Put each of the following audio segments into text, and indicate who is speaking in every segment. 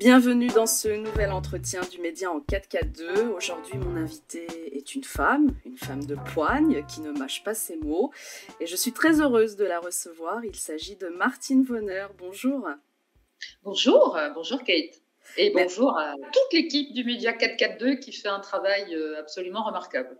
Speaker 1: Bienvenue dans ce nouvel entretien du Média en 4K2. Aujourd'hui, mon invité est une femme, une femme de poigne qui ne mâche pas ses mots. Et je suis très heureuse de la recevoir. Il s'agit de Martine Vonner. Bonjour.
Speaker 2: Bonjour, bonjour Kate. Et bonjour à toute l'équipe du Média 442 qui fait un travail euh, absolument remarquable.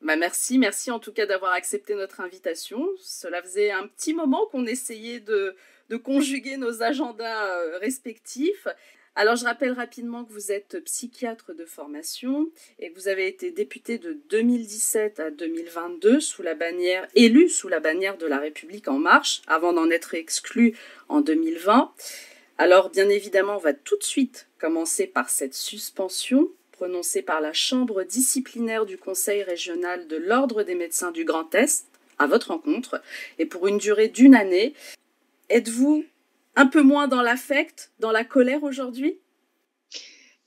Speaker 1: Bah merci, merci en tout cas d'avoir accepté notre invitation. Cela faisait un petit moment qu'on essayait de, de conjuguer nos agendas euh, respectifs. Alors je rappelle rapidement que vous êtes psychiatre de formation et que vous avez été député de 2017 à 2022 sous la bannière élu sous la bannière de la République en marche avant d'en être exclu en 2020. Alors bien évidemment, on va tout de suite commencer par cette suspension prononcée par la Chambre disciplinaire du Conseil régional de l'Ordre des médecins du Grand Est à votre rencontre et pour une durée d'une année. Êtes-vous un peu moins dans l'affect, dans la colère aujourd'hui?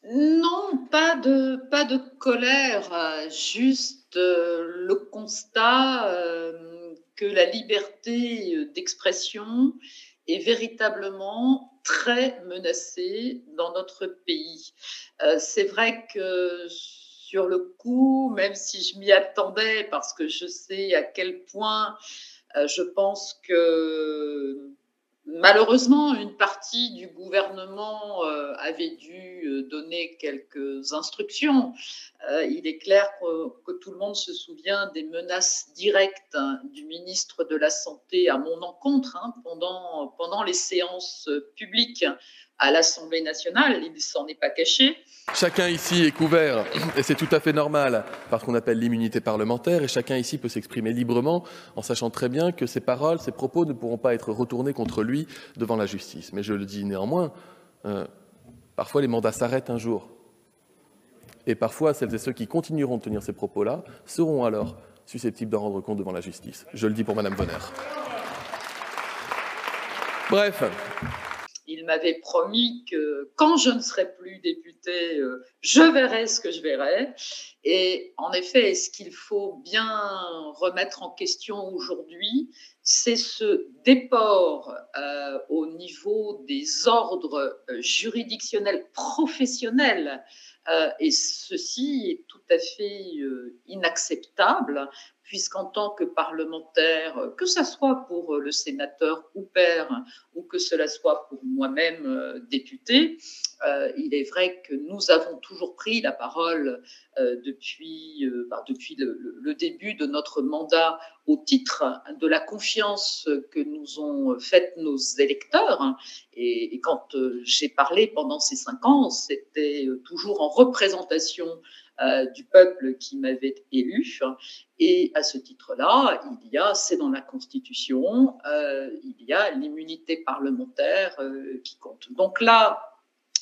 Speaker 2: Non, pas de, pas de colère, euh, juste euh, le constat euh, que la liberté d'expression est véritablement très menacée dans notre pays. C'est vrai que sur le coup, même si je m'y attendais, parce que je sais à quel point je pense que Malheureusement, une partie du gouvernement euh, avait dû euh, donner quelques instructions. Euh, il est clair que, tout le monde se souvient des menaces directes hein, du ministre de la Santé à mon encontre hein, pendant, pendant les séances publiques à l'Assemblée nationale, il ne s'en est pas caché.
Speaker 3: Chacun ici est couvert, et c'est tout à fait normal, par ce qu'on appelle l'immunité parlementaire, et chacun ici peut s'exprimer librement en sachant très bien que ses paroles, ses propos ne pourront pas être retournés contre lui devant la justice. Mais je le dis néanmoins, euh, parfois les mandats s'arrêtent un jour. Et parfois, celles et ceux qui continueront de tenir ces propos-là seront alors susceptibles d'en rendre compte devant la justice. Je le dis pour Madame Bonner. Bref,
Speaker 2: m'avait promis que quand je ne serai plus député, euh, je verrai ce que je verrai. Et en effet, ce qu'il faut bien remettre en question aujourd'hui, c'est ce déport euh, au niveau des ordres euh, juridictionnels professionnels et ceci est tout à fait inacceptable puisqu'en tant que parlementaire, que ce soit pour le sénateur ou père, ou que cela soit pour moi-même euh, député, euh, il est vrai que nous avons toujours pris la parole euh, depuis, bah, depuis le, début de notre mandat au titre de la confiance que nous ont faite nos électeurs. Et quand j'ai parlé pendant ces cinq ans, c'était toujours en représentation euh, du peuple qui m'avait élu. Et à ce titre-là, il y a, c'est dans la Constitution, euh, il y a l'immunité parlementaire euh, qui compte. Donc là,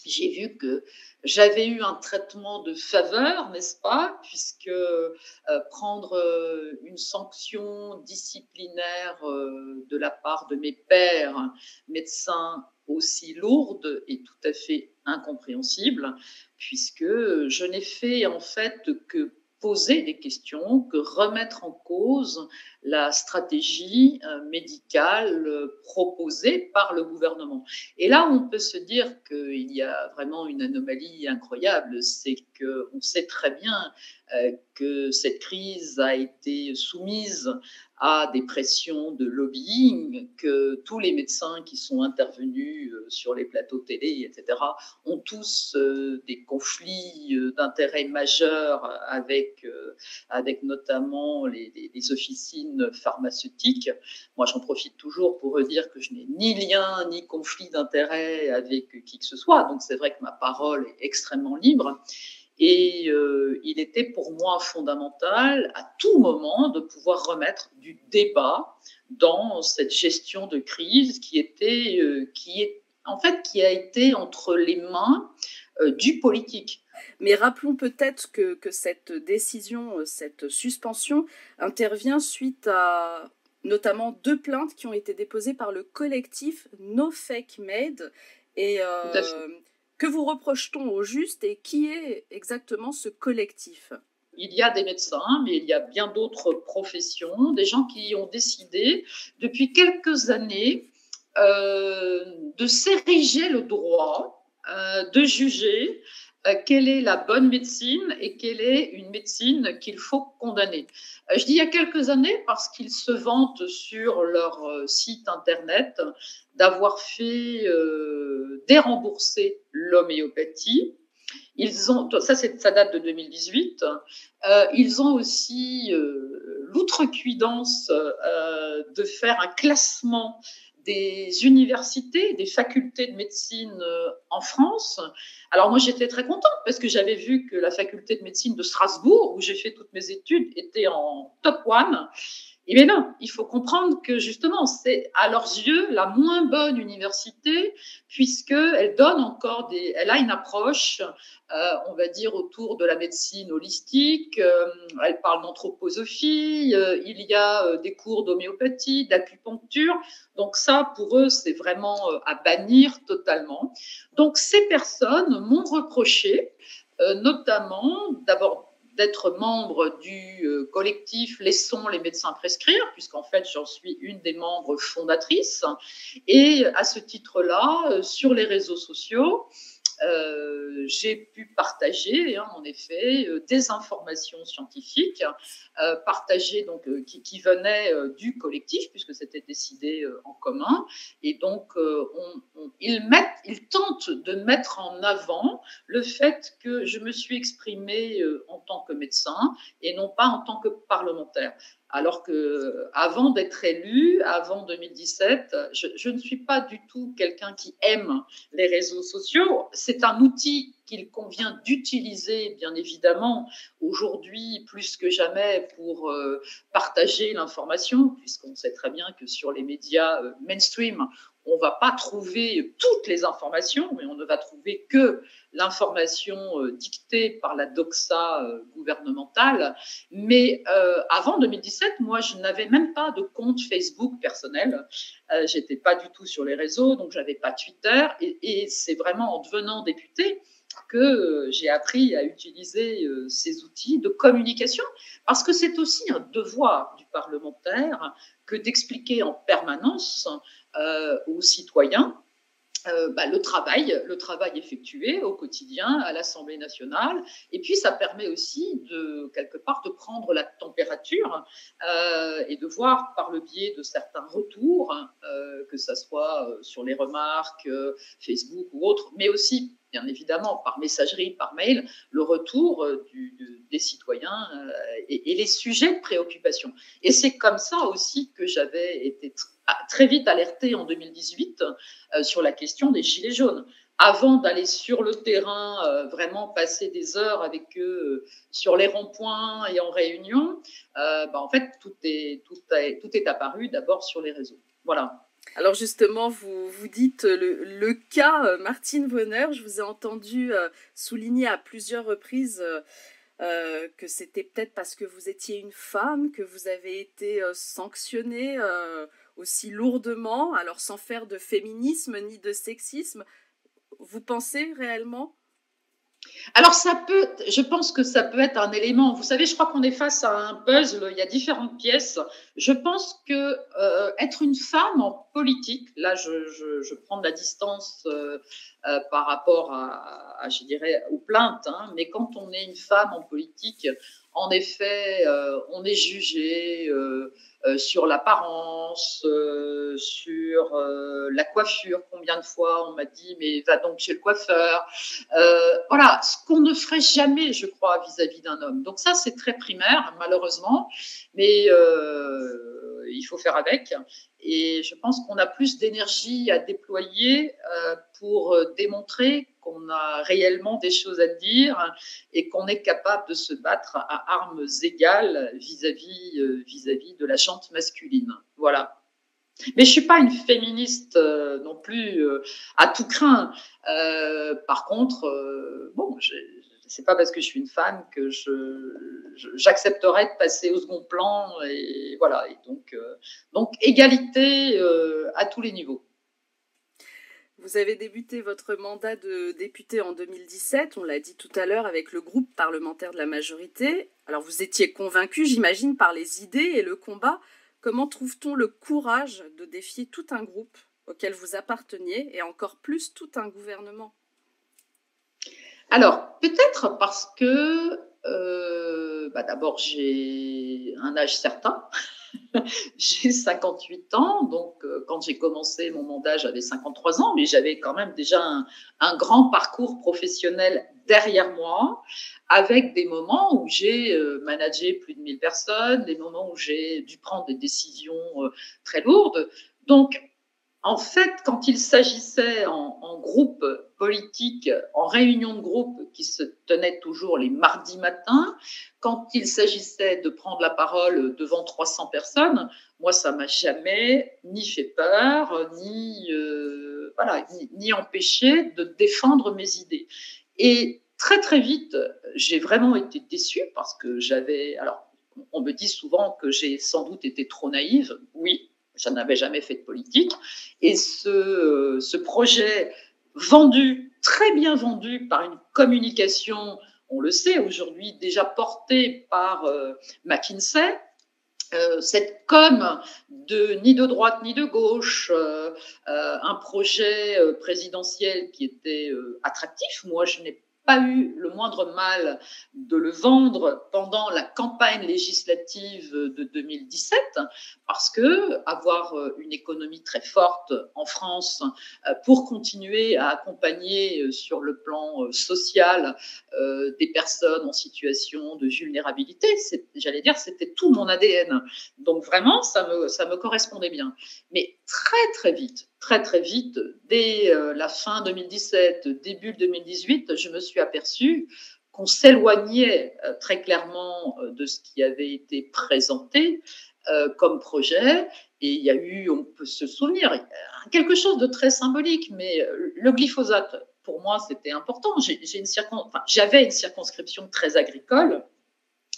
Speaker 2: j'ai vu que j'avais eu un traitement de faveur, n'est-ce pas, puisque prendre une sanction disciplinaire de la part de mes pères, médecins, aussi lourde est tout à fait incompréhensible, puisque je n'ai fait en fait que poser des questions, que remettre en cause la stratégie euh, médicale euh, proposée par le gouvernement. Et là, on peut se dire qu'il y a vraiment une anomalie incroyable, c'est qu'on sait très bien euh, que cette crise a été soumise à des pressions de lobbying, que tous les médecins qui sont intervenus sur les plateaux télé, etc., ont tous des conflits d'intérêts majeurs avec, avec notamment les, les, officines pharmaceutiques. Moi, j'en profite toujours pour dire que je n'ai ni lien ni conflit d'intérêts avec qui que ce soit. Donc, c'est vrai que ma parole est extrêmement libre. Et euh, il était pour moi fondamental à tout moment de pouvoir remettre du débat dans cette gestion de crise qui était, euh, qui est, en fait, qui a été entre les mains euh, du politique.
Speaker 1: Mais rappelons peut-être que, que, cette décision, cette suspension intervient suite à notamment deux plaintes qui ont été déposées par le collectif No Fake Made. Et que vous reproche-t-on au juste et qui est exactement ce collectif?
Speaker 2: Il y a des médecins, mais il y a bien d'autres professions, des gens qui ont décidé depuis quelques années euh, de s'ériger le droit de juger quelle est la bonne médecine et quelle est une médecine qu'il faut condamner. je dis il y a quelques années parce qu'ils se vantent sur leur site internet d'avoir fait dérembourser l'homéopathie ils ont, ça, ça date de 2018. Euh, ils ont aussi euh, l'outrecuidance euh, de faire un classement des universités, des facultés de médecine euh, en France. Alors moi j'étais très contente parce que j'avais vu que la faculté de médecine de Strasbourg, où j'ai fait toutes mes études, était en top one. Et bien non, il faut comprendre que justement, c'est à leurs yeux la moins bonne université puisqu'elle donne encore des, elle a une approche, euh, on va dire autour de la médecine holistique. Euh, elle parle d'anthroposophie. Euh, il y a des cours d'homéopathie, d'acupuncture. Donc ça, pour eux, c'est vraiment à bannir totalement. Donc ces personnes m'ont reproché, notamment d'abord d'être membre du euh, collectif Laissons les médecins prescrire, puisqu'en fait j'en suis une des membres fondatrices. Et à ce titre-là, euh, sur les réseaux sociaux, euh, j'ai pu partager, hein, en effet, euh, des informations scientifiques euh, partagées donc qui, venaient du collectif puisque c'était décidé en commun. Et donc, ils tentent de mettre en avant le fait que je me suis exprimée en tant que médecin et non pas en tant que parlementaire. Alors que avant d'être élu, avant 2017, je, je, ne suis pas du tout quelqu'un qui aime les réseaux sociaux. C'est un outil qu'il convient d'utiliser, bien évidemment, aujourd'hui plus que jamais pour euh, partager l'information, puisqu'on sait très bien que sur les médias euh, mainstream, on va pas trouver toutes les informations, mais on ne va trouver que l'information euh, dictée par la doxa gouvernementale. Mais avant 2017, moi, je n'avais même pas de compte Facebook personnel. J'étais pas du tout sur les réseaux, donc j'avais pas Twitter. Et, et c'est vraiment en devenant député que j'ai appris à utiliser ces outils de communication, parce que c'est aussi un devoir du parlementaire que d'expliquer en permanence euh, aux citoyens euh, bah, le travail, le travail effectué au quotidien à l'Assemblée nationale. Et puis, ça permet aussi de quelque part de prendre la température euh, et de voir par le biais de certains retours, euh, que ça soit sur les remarques Facebook ou autres, mais aussi bien évidemment par messagerie, par mail, le retour des citoyens et, et, les sujets de préoccupation. Et c'est comme ça aussi que j'avais été très vite alerté en 2018 euh, sur la question des gilets jaunes. Avant d'aller sur le terrain, euh, vraiment passer des heures avec eux euh, sur les ronds-points et en réunion, bah, en fait, tout est, tout, tout est apparu d'abord sur les réseaux. Voilà.
Speaker 1: Alors justement, vous, vous dites le, cas Martine Vonner, je vous ai entendu souligner à plusieurs reprises que c'était peut-être parce que vous étiez une femme que vous avez été sanctionnée aussi lourdement, alors sans faire de féminisme ni de sexisme. Vous pensez réellement?
Speaker 2: Alors ça peut, je pense que ça peut être un élément. Vous savez, je crois qu'on est face à un puzzle. Il y a différentes pièces. Je pense que euh, être une femme en politique, là, je, prends de la distance euh, euh, par rapport à, je dirais, aux plaintes. Hein, mais quand on est une femme en politique, en effet, euh, on est jugé. Euh, euh, sur l'apparence, sur la coiffure. Combien de fois on m'a dit mais va donc chez le coiffeur. voilà, ce qu'on ne ferait jamais, je crois, vis-à-vis d'un homme. Donc ça, c'est très primaire, malheureusement, mais il faut faire avec. Et je pense qu'on a plus d'énergie à déployer pour démontrer qu'on a réellement des choses à dire et qu'on est capable de se battre à armes égales vis-à-vis euh, vis-à-vis de la chante masculine. Voilà. Mais je suis pas une féministe euh, non plus euh, à tout craint. par contre, bon, c'est pas parce que je suis une femme que je, j'accepterai de passer au second plan et voilà. Et donc, donc égalité à tous les niveaux.
Speaker 1: Vous avez débuté votre mandat de député en 2017, on l'a dit tout à l'heure, avec le groupe parlementaire de la majorité. Alors vous étiez convaincu, j'imagine, par les idées et le combat. Comment trouve-t-on le courage de défier tout un groupe auquel vous apparteniez et encore plus tout un gouvernement?
Speaker 2: Alors, peut-être parce que euh, bah d'abord, j'ai un âge certain. j'ai 58 ans, donc euh, quand j'ai commencé mon mandat, j'avais 53 ans, mais j'avais quand même déjà un, grand parcours professionnel derrière moi, avec des moments où j'ai euh, managé plus de 1000 personnes, des moments où j'ai dû prendre des décisions euh, très lourdes. Donc, en fait, quand il s'agissait en, en, groupe politique, en réunion de groupe qui se tenait toujours les mardis matins, quand il s'agissait de prendre la parole devant 300 personnes, moi, ça m'a jamais ni fait peur, ni, euh, voilà, ni, ni empêché de défendre mes idées. Et très, très vite, j'ai vraiment été déçue parce que j'avais, alors, on me dit souvent que j'ai sans doute été trop naïve. Oui, je n'avais jamais fait de politique. Et ce, projet vendu, très bien vendu par une communication, on le sait aujourd'hui, déjà portée par euh, McKinsey, euh, cette com de ni de droite ni de gauche, euh, un projet présidentiel qui était attractif. Moi, je n'ai pas eu le moindre mal de le vendre pendant la campagne législative de 2017 parce que avoir euh, une économie très forte en France euh, pour continuer à accompagner euh, sur le plan social des personnes en situation de vulnérabilité, j'allais dire, c'était tout mon ADN. Donc vraiment, ça me, ça me correspondait bien. Mais très très vite, très très vite, dès la fin 2017, début 2018, je me suis aperçue qu'on s'éloignait très clairement de ce qui avait été présenté euh, comme projet. Et il y a eu, on peut se souvenir, quelque chose de très symbolique, mais euh, le glyphosate, pour moi, c'était important. J'avais une circonscription très agricole.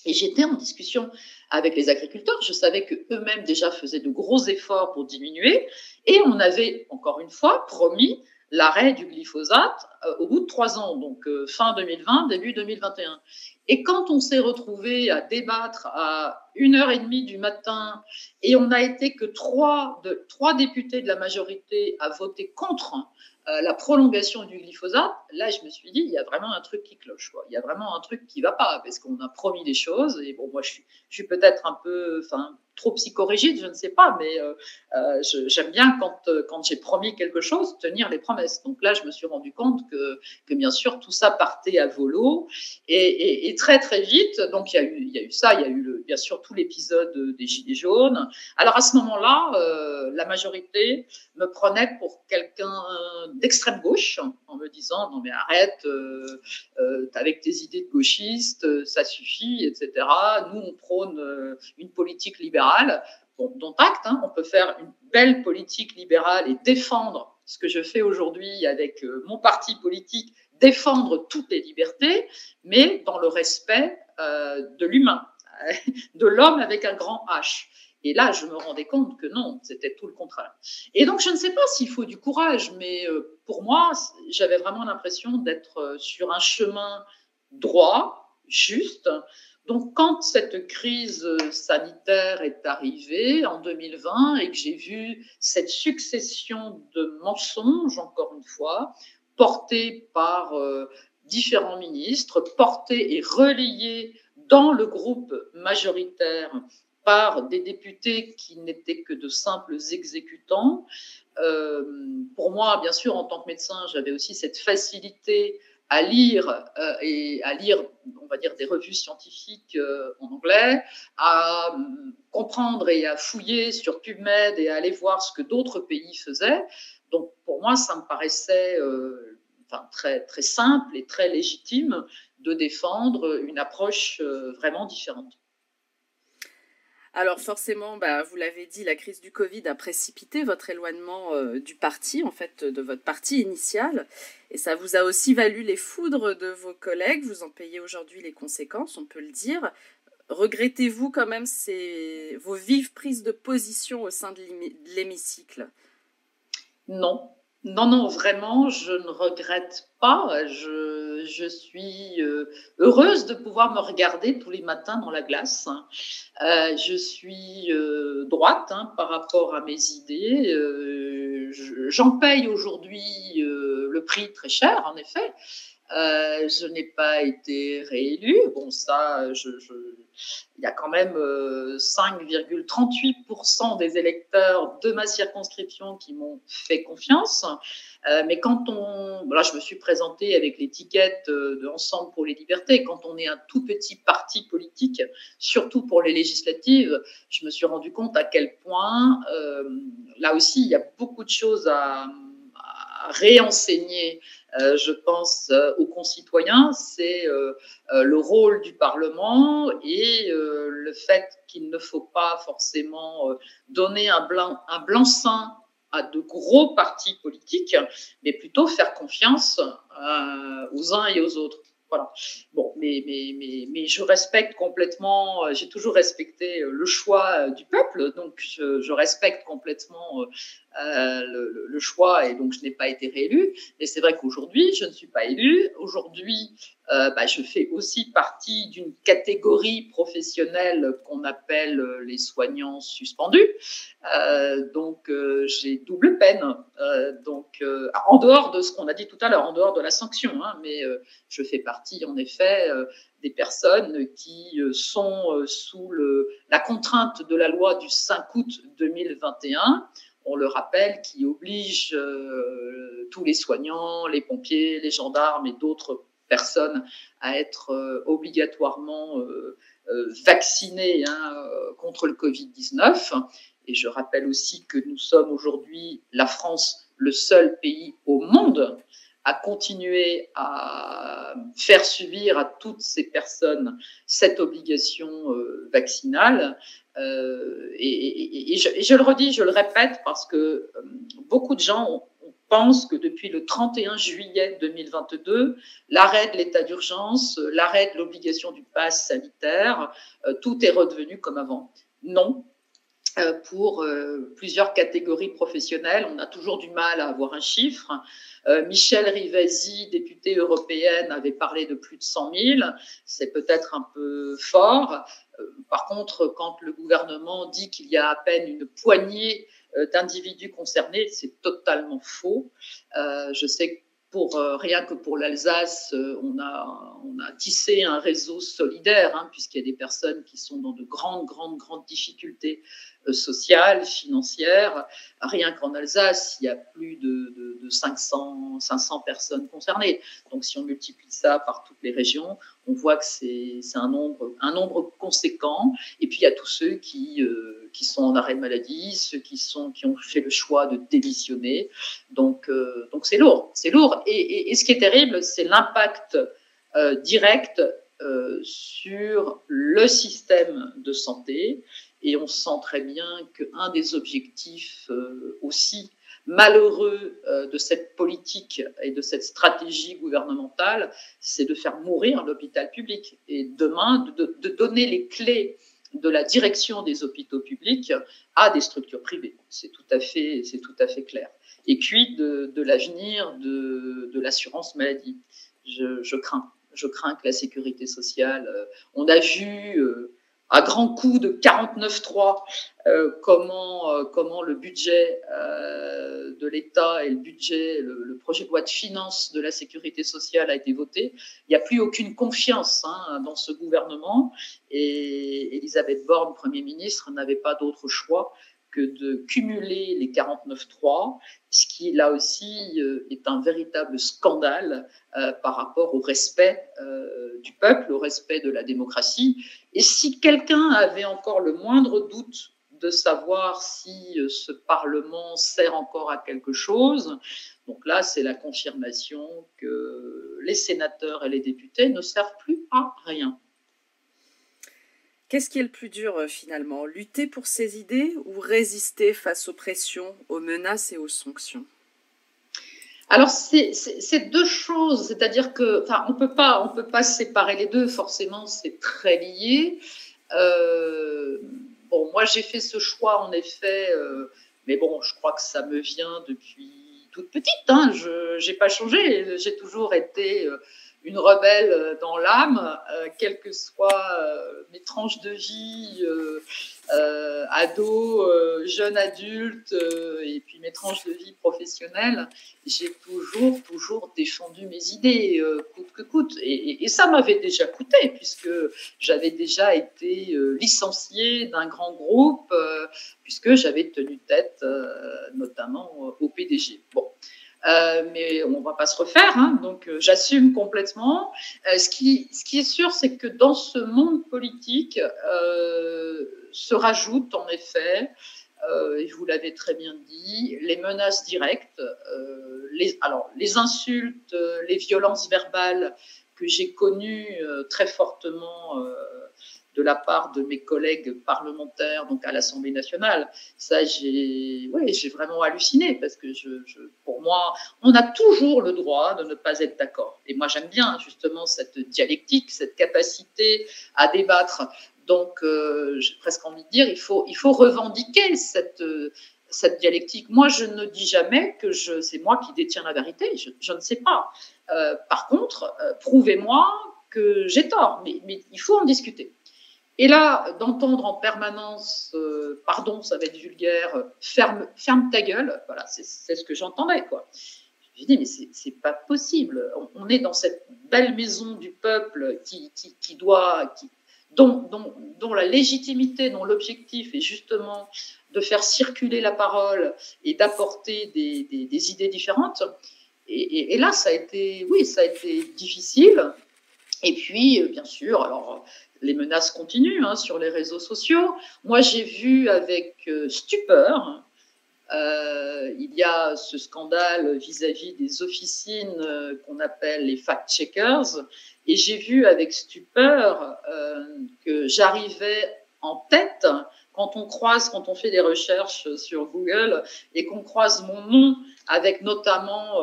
Speaker 2: Et j'étais en discussion avec les agriculteurs. Je savais que eux-mêmes déjà faisaient de gros efforts pour diminuer. Et on avait, encore une fois, promis l'arrêt du glyphosate euh, au bout de trois ans, donc euh, fin 2020, début 2021. Et quand on s'est retrouvé à débattre à une heure et demie du matin, et on n'a été que trois, de, trois députés de la majorité à voter contre euh, la prolongation du glyphosate, là, je me suis dit, il y a vraiment un truc qui cloche. Quoi. Il y a vraiment un truc qui va pas, parce qu'on a promis des choses. Et bon, moi, je suis, je suis peut-être un peu, enfin, trop psychorigide, je ne sais pas, mais euh, euh, j'aime bien quand, euh, quand j'ai promis quelque chose, tenir les promesses. Donc là, je me suis rendu compte que, bien sûr, tout ça partait à volo et, très très vite. Donc il y a eu, ça, il y a eu bien sûr tout l'épisode des Gilets jaunes. Alors à ce moment-là, la majorité me prenait pour quelqu'un d'extrême gauche en me disant non mais arrête, avec tes idées de gauchiste, ça suffit, etc. Nous on prône une politique libérale dont acte, hein, on peut faire une belle politique libérale et défendre ce que je fais aujourd'hui avec euh, mon parti politique, défendre toutes les libertés, mais dans le respect euh, de l'humain, de l'homme avec un grand H. Et là, je me rendais compte que non, c'était tout le contraire. Et donc, je ne sais pas s'il faut du courage, mais euh, pour moi, j'avais vraiment l'impression d'être sur un chemin droit, juste, donc, quand cette crise sanitaire est arrivée en 2020 et que j'ai vu cette succession de mensonges, encore une fois, portés par euh, différents ministres, portés et relayés dans le groupe majoritaire par des députés qui n'étaient que de simples exécutants. Euh, pour moi, bien sûr, en tant que médecin, j'avais aussi cette facilité à lire euh, et à lire, on va dire, des revues scientifiques euh, en anglais, à euh, comprendre et à fouiller sur PubMed et à aller voir ce que d'autres pays faisaient. Donc pour moi, ça me paraissait euh, enfin, très très simple et très légitime de défendre une approche euh, vraiment différente.
Speaker 1: Alors forcément, bah, vous l'avez dit, la crise du Covid a précipité votre éloignement euh, du parti, en fait, de votre parti initial. Et ça vous a aussi valu les foudres de vos collègues. Vous en payez aujourd'hui les conséquences, on peut le dire. Regrettez-vous quand même ces, vos vives prises de position au sein de l'hémicycle?
Speaker 2: Non, non, non, vraiment, je ne regrette pas. Je, je suis euh, heureuse de pouvoir me regarder tous les matins dans la glace. Euh, je suis euh, droite hein, par rapport à mes idées. J'en paye aujourd'hui le prix très cher, en effet. Euh, je n'ai pas été réélue. Bon, ça, il y a quand même 5,38% des électeurs de ma circonscription qui m'ont fait confiance. Euh, mais quand on, voilà, je me suis présentée avec l'étiquette de Ensemble pour les libertés. Quand on est un tout petit parti politique, surtout pour les législatives, je me suis rendu compte à quel point, euh, là aussi, il y a beaucoup de choses à, réenseigner euh, je pense, euh, aux concitoyens, c'est euh, le rôle du Parlement et le fait qu'il ne faut pas forcément donner un blanc, un blanc-seing à de gros partis politiques, mais plutôt faire confiance aux uns et aux autres. Bon, mais, mais, mais, mais je respecte complètement, j'ai toujours respecté le choix du peuple, donc je, respecte complètement euh, le, choix et donc je n'ai pas été réélue. Mais c'est vrai qu'aujourd'hui, je ne suis pas élue. Aujourd'hui, euh, bah, je fais aussi partie d'une catégorie professionnelle qu'on appelle les soignants suspendus. Euh, donc j'ai double peine. donc en dehors de ce qu'on a dit tout à l'heure, en dehors de la sanction, hein, mais je fais partie en effet des personnes qui sont sous la contrainte de la loi du 5 août 2021 on le rappelle, qui oblige euh, tous les soignants, les pompiers, les gendarmes et d'autres personnes à être euh, obligatoirement euh, vaccinés hein, contre le Covid-19. Et je rappelle aussi que nous sommes aujourd'hui, la France, le seul pays au monde à continuer à faire subir à toutes ces personnes cette obligation vaccinale. Euh, et, je, le redis, je le répète, parce que euh, beaucoup de gens pensent que depuis le 31 juillet 2022, l'arrêt de l'état d'urgence, l'arrêt de l'obligation du pass sanitaire, euh, tout est redevenu comme avant. Non, pour plusieurs catégories professionnelles. On a toujours du mal à avoir un chiffre. Michel Rivasi, députée européenne, avait parlé de plus de 100 000. C'est peut-être un peu fort. Euh, par contre, quand le gouvernement dit qu'il y a à peine une poignée euh, d'individus concernés, c'est totalement faux. Euh, je sais que pour, rien que pour l'Alsace, on a, on a tissé un réseau solidaire, hein, puisqu'il y a des personnes qui sont dans de grandes, grandes, grandes difficultés sociales, financières. Rien qu'en Alsace, il y a plus de, de, 500, 500 personnes concernées. Donc, si on multiplie ça par toutes les régions, on voit que c'est un nombre, conséquent. Et puis, il y a tous ceux qui, euh, sont en arrêt de maladie, ceux qui, ont fait le choix de démissionner. Donc, euh, c'est lourd. C'est lourd. Et, et, ce qui est terrible, c'est l'impact euh, direct sur le système de santé. Et on sent très bien qu'un des objectifs aussi malheureux euh, de cette politique et de cette stratégie gouvernementale, c'est de faire mourir l'hôpital public et demain de, donner les clés de la direction des hôpitaux publics à des structures privées. C'est tout à fait, tout à fait clair. Et puis de, l'avenir de, l'assurance maladie. Je, je, crains, je crains que la sécurité sociale. Euh, on a vu. À grands coups de 49-3 euh, comment, euh, comment le budget euh, de l'État et le budget, le, projet de loi de finances de la sécurité sociale a été voté. Il n'y a plus aucune confiance hein, dans ce gouvernement et Elisabeth Borne, Premier ministre, n'avait pas d'autre choix que de cumuler les 49-3, ce qui là aussi euh, est un véritable scandale euh, par rapport au respect euh, du peuple, au respect de la démocratie. Et si quelqu'un avait encore le moindre doute de savoir si ce Parlement sert encore à quelque chose, donc là c'est la confirmation que les sénateurs et les députés ne servent plus à rien.
Speaker 1: Qu'est-ce qui est le plus dur euh, finalement? Lutter pour ses idées ou résister face aux pressions, aux menaces et aux sanctions?
Speaker 2: Alors, c'est deux choses, c'est-à-dire que, enfin, on peut pas, peut pas séparer les deux. Forcément, c'est très lié. Euh, bon, moi, j'ai fait ce choix en effet, euh, mais bon, je crois que ça me vient depuis toute petite. Hein. Je n'ai pas changé. J'ai toujours été une rebelle euh, dans l'âme, euh, quelles que soient euh, mes tranches de vie euh, ado, euh, jeune adulte, et puis mes tranches de vie professionnelle, j'ai toujours, toujours défendu mes idées, coûte que coûte. Et, ça m'avait déjà coûté, puisque j'avais déjà été licenciée d'un grand groupe, puisque j'avais tenu tête notamment au PDG. Bon. Mais on ne va pas se refaire, hein, donc j'assume complètement. ce, qui, ce qui est sûr, c'est que dans ce monde politique, se rajoutent en effet, euh, et vous l'avez très bien dit, les menaces directes, euh, les, alors, les insultes, euh, les violences verbales que j'ai connues très fortement de la part de mes collègues parlementaires donc à l'Assemblée nationale. Ça, j'ai ouais, j'ai vraiment halluciné parce que pour moi, on a toujours le droit de ne pas être d'accord. Et moi, j'aime bien justement cette dialectique, cette capacité à débattre donc, euh, j'ai presque envie de dire, il faut, revendiquer cette, euh, dialectique. Moi, je ne dis jamais que c'est moi qui détiens la vérité, je, ne sais pas. Euh, par contre, prouvez-moi que j'ai tort, mais, il faut en discuter. Et là, d'entendre en permanence, pardon, ça va être vulgaire, ferme, ferme ta gueule, voilà, c'est ce que j'entendais, quoi. Je dis, mais c'est pas possible. On, est dans cette belle maison du peuple qui, doit, dont, la légitimité, dont l'objectif est justement de faire circuler la parole et d'apporter des, des, idées différentes. Et, et, là, ça a été, oui, ça a été difficile. Et puis, euh, bien sûr, alors les menaces continuent hein, sur les réseaux sociaux. Moi, j'ai vu avec euh, stupeur euh, il y a ce scandale vis-à-vis des officines qu'on appelle les fact-checkers. Et j'ai vu avec stupeur que j'arrivais en tête quand on croise, quand on fait des recherches sur Google et qu'on croise mon nom avec notamment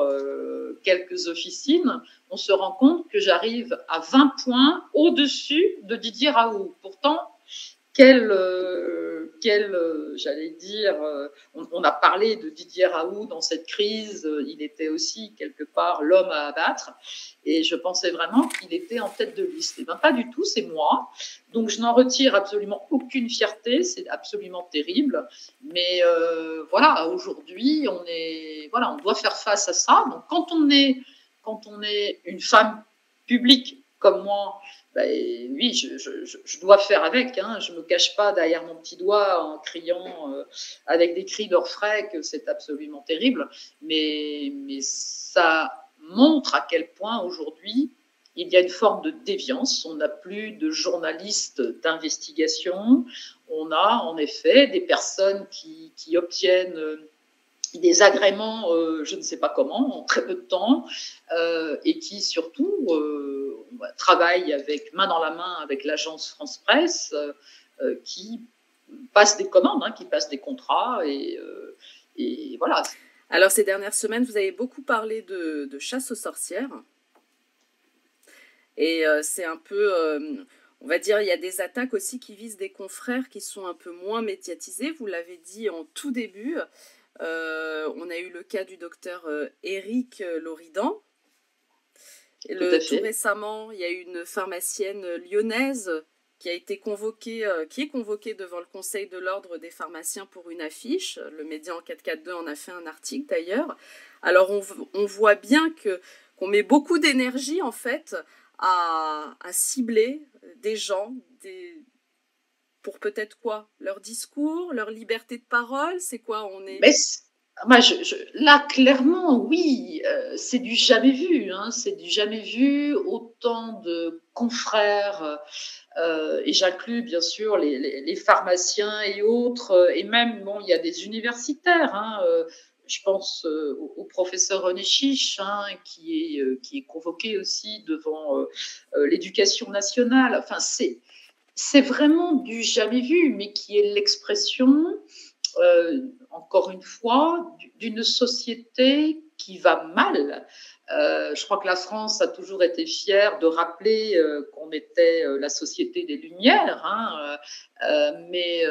Speaker 2: quelques officines, on se rend compte que j'arrive à 20 points au-dessus de Didier Raoult. Pourtant, quel, euh, euh, j'allais dire, euh, on, a parlé de Didier Raoult dans cette crise, il était aussi quelque part l'homme à abattre, et je pensais vraiment qu'il était en tête de liste. Et eh bien pas du tout, c'est moi. Donc je n'en retire absolument aucune fierté, c'est absolument terrible. Mais voilà, aujourd'hui, on est, voilà, on doit faire face à ça. Donc quand on est, quand on est une femme publique comme moi, ben, oui, je, dois faire avec. Hein. Je me cache pas derrière mon petit doigt en criant euh, avec des cris d'orfraie que c'est absolument terrible. Mais, ça montre à quel point aujourd'hui il y a une forme de déviance. On n'a plus de journalistes d'investigation. On a en effet des personnes qui, obtiennent euh, des agréments, euh, je ne sais pas comment, en très peu de temps, et qui surtout travaillent avec main dans la main avec l'agence France Presse, qui passe des commandes, hein, qui passe des contrats, et, et, voilà.
Speaker 1: Alors ces dernières semaines, vous avez beaucoup parlé de, chasse aux sorcières, et c'est un peu on va dire, il y a des attaques aussi qui visent des confrères qui sont un peu moins médiatisés. Vous l'avez dit en tout début. Euh, on a eu le cas du docteur euh, Loridan. Le, tout, récemment, il y a eu une pharmacienne lyonnaise qui a été convoquée, euh, qui est convoquée devant le Conseil de l'ordre des pharmaciens pour une affiche. Le média en 442 en a fait un article d'ailleurs. Alors on, voit bien que qu'on met beaucoup d'énergie en fait à, à, cibler des gens, des, pour peut-être quoi? Leur discours, leur liberté de parole? C'est quoi? On est.
Speaker 2: Mais là, clairement, oui, euh, c'est du jamais vu. Hein, c'est du jamais vu. Autant de confrères, euh, et j'inclus bien sûr les, pharmaciens et autres, et même, bon, il y a des universitaires. Hein, euh, je pense au, professeur René Chiche, hein, qui, est, qui est convoqué aussi devant l'éducation nationale. Enfin, c'est vraiment du jamais vu, mais qui est l'expression, euh, encore une fois, d'une société qui va mal. Euh, je crois que la France a toujours été fière de rappeler euh, qu'on était la société des Lumières, hein, mais,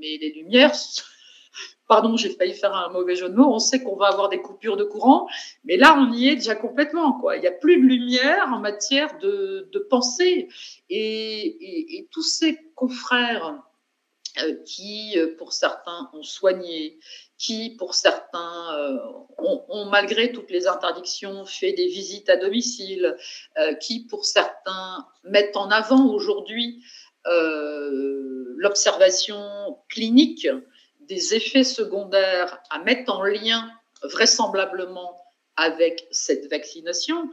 Speaker 2: les Lumières pardon, j'ai failli faire un mauvais jeu de mots, on sait qu'on va avoir des coupures de courant, mais là, on y est déjà complètement. Il n'y a plus de lumière en matière de, pensée. Et, tous ces confrères qui, pour certains, ont soigné, qui, pour certains, ont, malgré toutes les interdictions, fait des visites à domicile, qui, pour certains, mettent en avant aujourd'hui l'observation clinique des effets secondaires à mettre en lien vraisemblablement avec cette vaccination,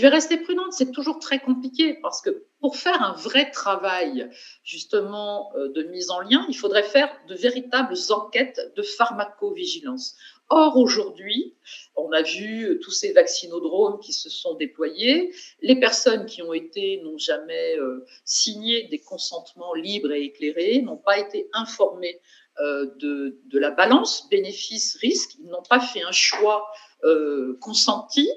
Speaker 2: vais rester prudente, c'est toujours très compliqué parce que pour faire un vrai travail justement euh, de mise en lien, il faudrait faire de véritables enquêtes de pharmacovigilance. Or, aujourd'hui, on a vu tous ces vaccinodromes qui se sont déployés. Les personnes qui ont été n'ont jamais euh, signé des consentements libres et éclairés, n'ont pas été informées euh, de, de, la balance bénéfice-risque. Ils n'ont pas fait un choix consenti.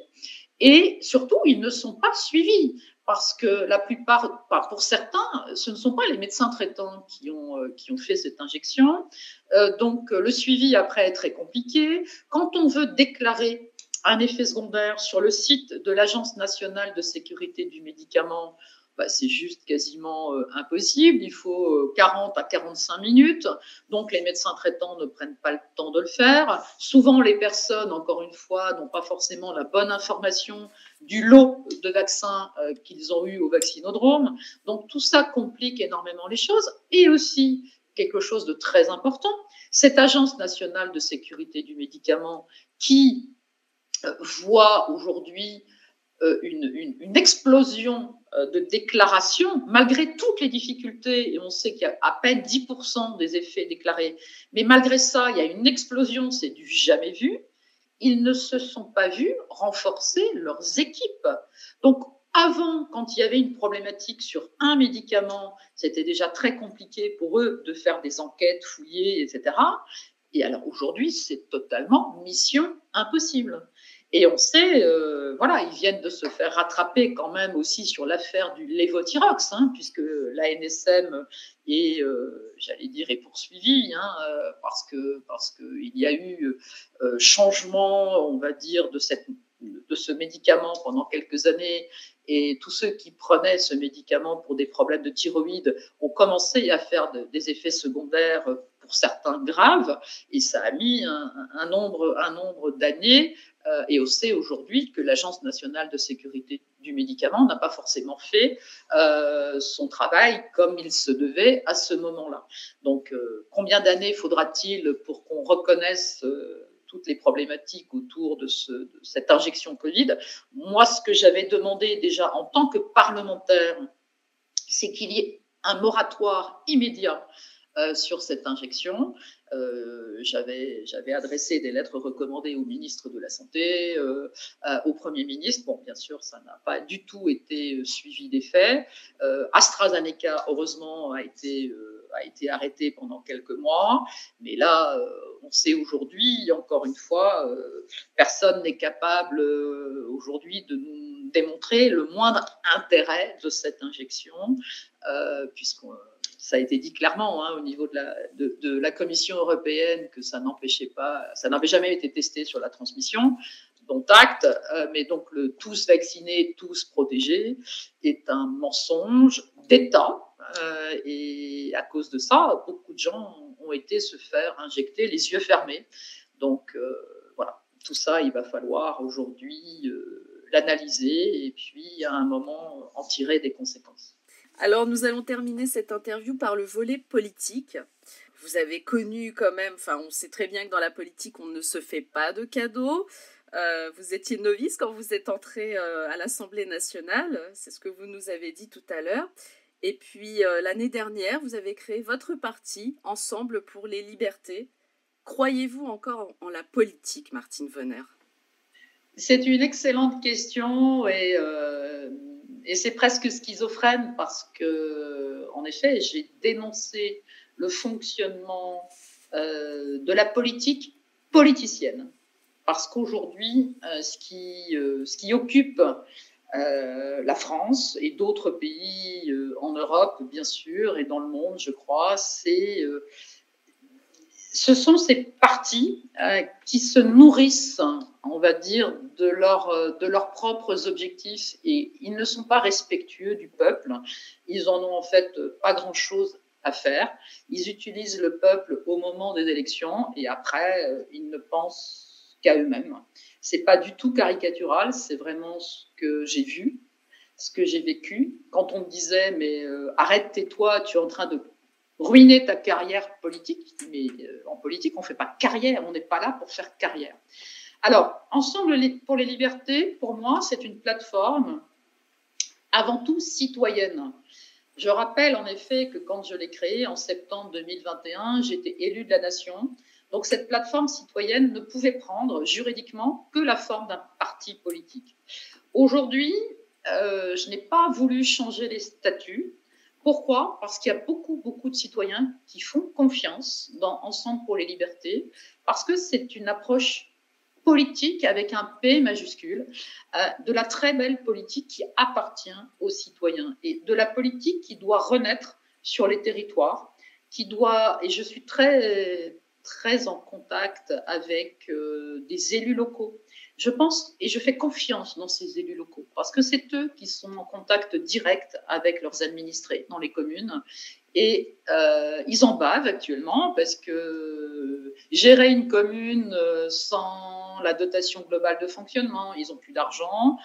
Speaker 2: Et surtout, ils ne sont pas suivis parce que la plupart, pour certains, ce ne sont pas les médecins traitants qui ont, euh, qui ont fait cette injection. Euh, donc, le suivi après est très compliqué. Quand on veut déclarer un effet secondaire sur le site de l'Agence nationale de sécurité du médicament, bah, c'est juste quasiment euh, impossible. Il faut 40 à 45 minutes. Donc, les médecins traitants ne prennent pas le temps de le faire. Souvent, les personnes, encore une fois, n'ont pas forcément la bonne information du lot de vaccins euh, qu'ils ont eu au vaccinodrome. Donc tout ça complique énormément les choses. Et aussi, quelque chose de très important, cette agence nationale de sécurité du médicament qui euh, voit aujourd'hui euh, une, une, explosion de déclarations, malgré toutes les difficultés, et on sait qu'il y a à peine 10% des effets déclarés, mais malgré ça, il y a une explosion, c'est du jamais vu ils ne se sont pas vus renforcer leurs équipes. Donc, avant, quand il y avait une problématique sur un médicament, c'était déjà très compliqué pour eux de faire des enquêtes, fouiller, etc. Et alors aujourd'hui, c'est totalement mission impossible. Et on sait, euh, voilà, ils viennent de se faire rattraper quand même aussi sur l'affaire du lévothyrox, hein, puisque l'ANSM est, euh, j'allais dire, est poursuivie, hein, euh, parce que parce qu'il y a eu changement, on va dire, de cette de ce médicament pendant quelques années. Et tous ceux qui prenaient ce médicament pour des problèmes de thyroïde ont commencé à faire des effets secondaires pour certains graves. Et ça a mis un nombre, un nombre d'années euh, et on sait aujourd'hui que l'Agence nationale de sécurité du médicament n'a pas forcément fait euh, son travail comme il se devait à ce moment-là. Donc, euh, combien d'années faudra-t-il pour qu'on reconnaisse toutes les problématiques autour de, ce, de, cette injection Covid? Moi, ce que j'avais demandé déjà en tant que parlementaire, c'est qu'il y ait un moratoire immédiat euh, sur cette injection. Euh, j'avais, adressé des lettres recommandées au ministre de la Santé, euh, au Premier ministre. Bon, bien sûr, ça n'a pas du tout été suivi des faits. AstraZeneca, heureusement, a été, a été arrêté pendant quelques mois. Mais là, on sait aujourd'hui, encore une fois, personne n'est capable aujourd'hui de nous démontrer le moindre intérêt de cette injection, puisqu'on ça a été dit clairement hein, au niveau de la, Commission européenne que ça n'empêchait pas, ça n'avait jamais été testé sur la transmission, dont acte, euh, mais donc le tous vaccinés, tous protégés est un mensonge d'État. Euh, et à cause de ça, beaucoup de gens ont été se faire injecter les yeux fermés. Donc euh, voilà, tout ça, il va falloir aujourd'hui l'analyser et puis à un moment en tirer des conséquences.
Speaker 1: Alors nous allons terminer cette interview par le volet politique. Vous avez connu quand même, enfin on sait très bien que dans la politique on ne se fait pas de cadeaux. Euh, vous étiez novice quand vous êtes entré euh, à l'Assemblée nationale, c'est ce que vous nous avez dit tout à l'heure. Et puis euh, l'année dernière, vous avez créé votre parti, Ensemble pour les libertés. Croyez-vous encore en, la politique, Martine Venner
Speaker 2: C'est une excellente question et et c'est presque schizophrène parce que, en effet, j'ai dénoncé le fonctionnement euh, de la politique politicienne. Parce qu'aujourd'hui, euh, ce, qui, euh, ce qui occupe la France et d'autres pays en Europe, bien sûr, et dans le monde, je crois, c'est ce sont ces partis qui se nourrissent, on va dire, de, leur, euh, de leurs propres objectifs et ils ne sont pas respectueux du peuple. Ils en ont en fait pas grand-chose à faire. Ils utilisent le peuple au moment des élections et après, euh, ils ne pensent qu'à eux-mêmes. C'est pas du tout caricatural, c'est vraiment ce que j'ai vu, ce que j'ai vécu. Quand on me disait, mais euh, arrête, tais-toi, tu es en train de ruiner ta carrière politique. Mais en politique, on ne fait pas carrière, on n'est pas là pour faire carrière. Alors, Ensemble pour les libertés, pour moi, c'est une plateforme avant tout citoyenne. Je rappelle en effet que quand je l'ai créée en septembre 2021, j'étais élue de la nation. Donc cette plateforme citoyenne ne pouvait prendre juridiquement que la forme d'un parti politique. Aujourd'hui, euh, je n'ai pas voulu changer les statuts. Pourquoi? Parce qu'il y a beaucoup, beaucoup de citoyens qui font confiance dans Ensemble pour les libertés, parce que c'est une approche politique avec un P majuscule, euh, de la très belle politique qui appartient aux citoyens et de la politique qui doit renaître sur les territoires, qui doit, et je suis très, très en contact avec euh, des élus locaux. Je pense et je fais confiance dans ces élus locaux parce que c'est eux qui sont en contact direct avec leurs administrés dans les communes et euh, ils en bavent actuellement parce que gérer une commune euh, sans la dotation globale de fonctionnement, ils ont plus d'argent,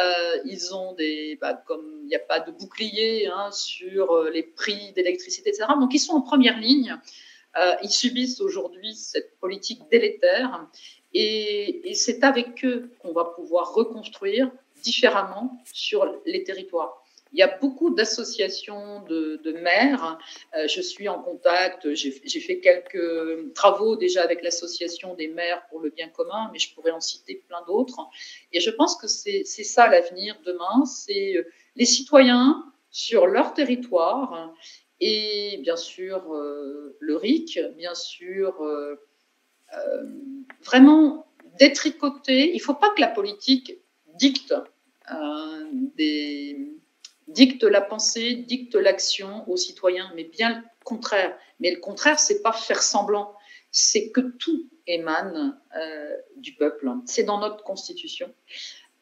Speaker 2: euh, ils ont des, bah, comme il n'y a pas de bouclier hein, sur les prix d'électricité, etc. Donc ils sont en première ligne. ils subissent aujourd'hui cette politique délétère et, c'est avec eux qu'on va pouvoir reconstruire différemment sur les territoires. Il y a beaucoup d'associations de, maires. Euh, je suis en contact, j'ai fait quelques travaux déjà avec l'association des maires pour le bien commun, mais je pourrais en citer plein d'autres. Et je pense que c'est ça l'avenir demain, c'est euh, les citoyens sur leur territoire et bien sûr euh, le RIC, bien sûr vraiment détricoter. Il ne faut pas que la politique dicte des dicte la pensée, dicte l'action aux citoyens, mais bien le contraire. Mais le contraire, c'est pas faire semblant, c'est que tout émane euh, du peuple. C'est dans notre constitution.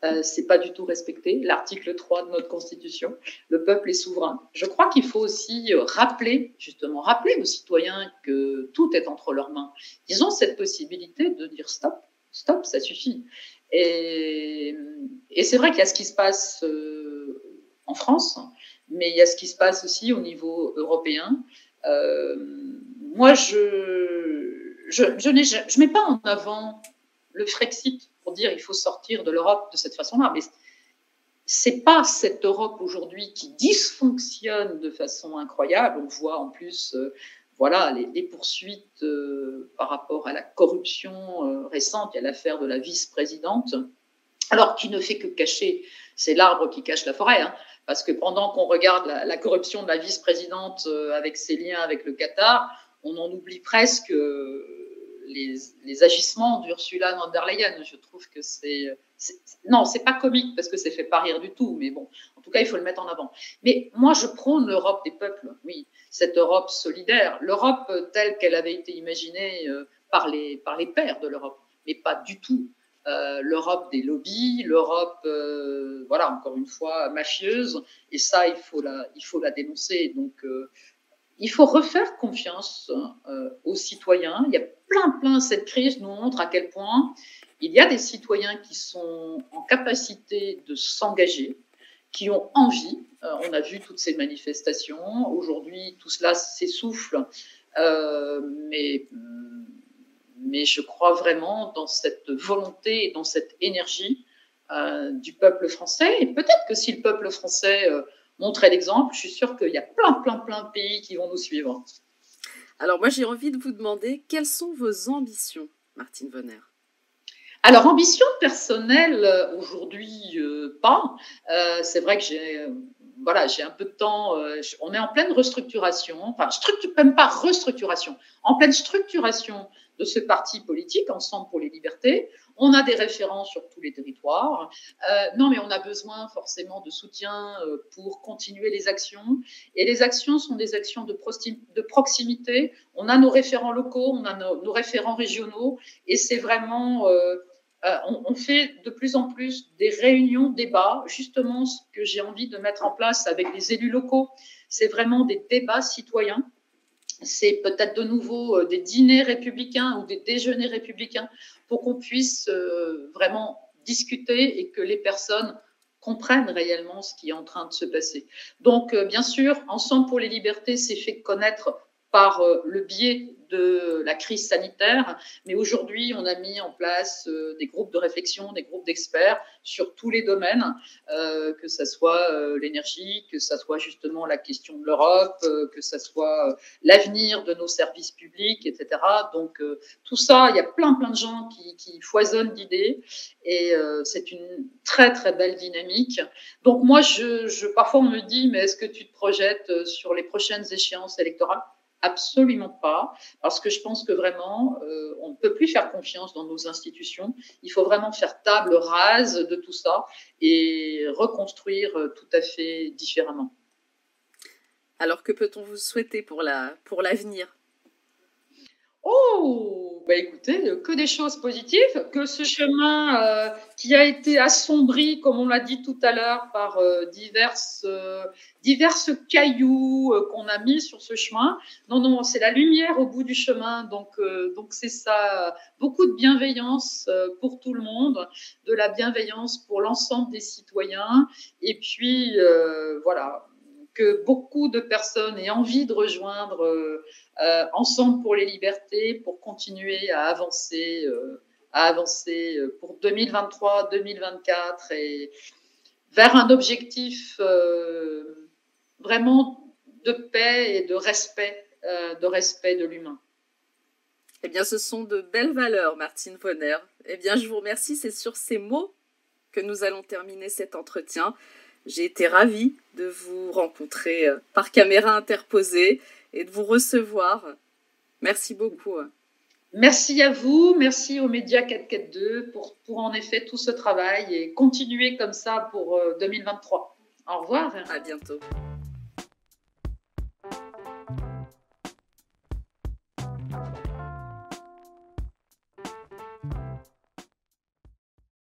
Speaker 2: Euh, c'est pas du tout respecté. L'article 3 de notre constitution, le peuple est souverain. Je crois qu'il faut aussi rappeler, justement, rappeler aux citoyens que tout est entre leurs mains. Ils ont cette possibilité de dire stop, stop, ça suffit. Et, c'est vrai qu'il y a ce qui se passe. Euh, en France, mais il y a ce qui se passe aussi au niveau européen. Euh, moi, je je, je mets pas en avant le Frexit dire il faut sortir de l'Europe de cette façon-là, mais c'est pas cette Europe aujourd'hui qui dysfonctionne de façon incroyable. On voit en plus, euh, voilà, les, poursuites euh, par rapport à la corruption récente. Il y l'affaire de la vice-présidente, alors qui ne fait que cacher, c'est l'arbre qui cache la forêt. Hein. Parce que pendant qu'on regarde la, corruption de la vice-présidente euh, avec ses liens avec le Qatar, on en oublie presque les, agissements d'Ursula von der Leyen. Je trouve que c'est. Non, c'est pas comique parce que c'est fait pas rire du tout, mais bon, en tout cas, il faut le mettre en avant. Mais moi, je prône l'Europe des peuples, oui, cette Europe solidaire, l'Europe telle qu'elle avait été imaginée euh, par les, par les pères de l'Europe, mais pas du tout euh, l'Europe des lobbies, l'Europe, euh, voilà, encore une fois, mafieuse. Et ça, il faut la, il faut la dénoncer. Donc, il faut refaire confiance aux citoyens. Il y a plein, plein, cette crise nous montre à quel point il y a des citoyens qui sont en capacité de s'engager, qui ont envie. on a vu toutes ces manifestations. Aujourd'hui, tout cela s'essouffle. mais mais je crois vraiment dans cette volonté et dans cette énergie euh, du peuple français. Et peut-être que si le peuple français euh, montrait l'exemple, je suis sûre qu'il y a plein, plein, plein de pays qui vont nous suivre.
Speaker 1: Alors moi, j'ai envie de vous demander, quelles sont vos ambitions, Martine Vonner?
Speaker 2: Alors, ambition personnelle, euh, aujourd'hui, pas. c'est vrai que j'ai j'ai un peu de temps. on est en pleine restructuration, enfin, structure, même pas restructuration, en pleine structuration de ce parti politique, Ensemble pour les libertés. On a des référents sur tous les territoires. Euh, non, mais on a besoin forcément de soutien euh, pour continuer les actions. Et les actions sont des actions de, proximité. On a nos référents locaux, on a nos, référents régionaux. Et c'est vraiment... Euh, on, on, fait de plus en plus des réunions, débats. Justement, ce que j'ai envie de mettre en place avec les élus locaux, c'est vraiment des débats citoyens c'est peut-être de nouveau des dîners républicains ou des déjeuners républicains pour qu'on puisse vraiment discuter et que les personnes comprennent réellement ce qui est en train de se passer. Donc, bien sûr, Ensemble pour les libertés s'est fait connaître par le biais de la crise sanitaire. Mais aujourd'hui, on a mis en place euh, des groupes de réflexion, des groupes d'experts sur tous les domaines, euh, que ce soit euh, l'énergie, que ce soit justement la question de l'Europe, que ce soit l'avenir de nos services publics, etc. Donc tout ça, il y a plein plein de gens qui, qui foisonnent d'idées et c'est une très très belle dynamique. Donc moi, je, je, parfois on me dit, mais est-ce que tu te projettes sur les prochaines échéances électorales? Absolument pas, parce que je pense que vraiment, euh, on ne peut plus faire confiance dans nos institutions. Il faut vraiment faire table rase de tout ça et reconstruire euh, tout à fait différemment.
Speaker 1: Alors que peut-on vous souhaiter pour la pour l'avenir?
Speaker 2: Oh, bah écoutez, euh, que des choses positives, que ce chemin euh, qui a été assombri, comme on l'a dit tout à l'heure, par euh, diverses, diverses cailloux qu'on a mis sur ce chemin. Non, non, c'est la lumière au bout du chemin, donc donc c'est ça. Beaucoup de bienveillance pour tout le monde, de la bienveillance pour l'ensemble des citoyens, et puis voilà que beaucoup de personnes aient envie de rejoindre euh, euh, Ensemble pour les libertés pour continuer à avancer, euh, à avancer pour 2023-2024 et vers un objectif vraiment de paix et de respect, de respect de l'humain.
Speaker 1: Eh bien, ce sont de belles valeurs, Martine Vonner. Eh bien, je vous remercie. C'est sur ces mots que nous allons terminer cet entretien. J'ai été ravie de vous rencontrer euh, par caméra interposée et de vous recevoir. Merci beaucoup.
Speaker 2: Merci à vous, merci aux médias 442 pour, pour en effet tout ce travail et continuer comme ça pour 2023. Euh, Au revoir.
Speaker 1: À bientôt.